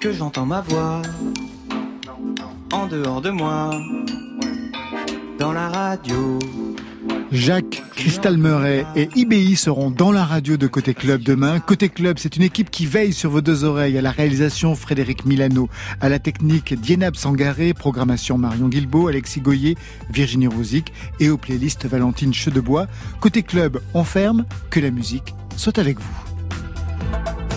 que j'entends ma voix en dehors de moi, dans la radio.
Jacques, Crystal Murray et IBI seront dans la radio de Côté Club demain. Côté Club, c'est une équipe qui veille sur vos deux oreilles. À la réalisation, Frédéric Milano. À la technique, Dienab Sangaré. Programmation, Marion Guilbeault, Alexis Goyer, Virginie Rosic. Et aux playlists, Valentine Chedebois. Côté Club, on ferme. Que la musique soit avec vous.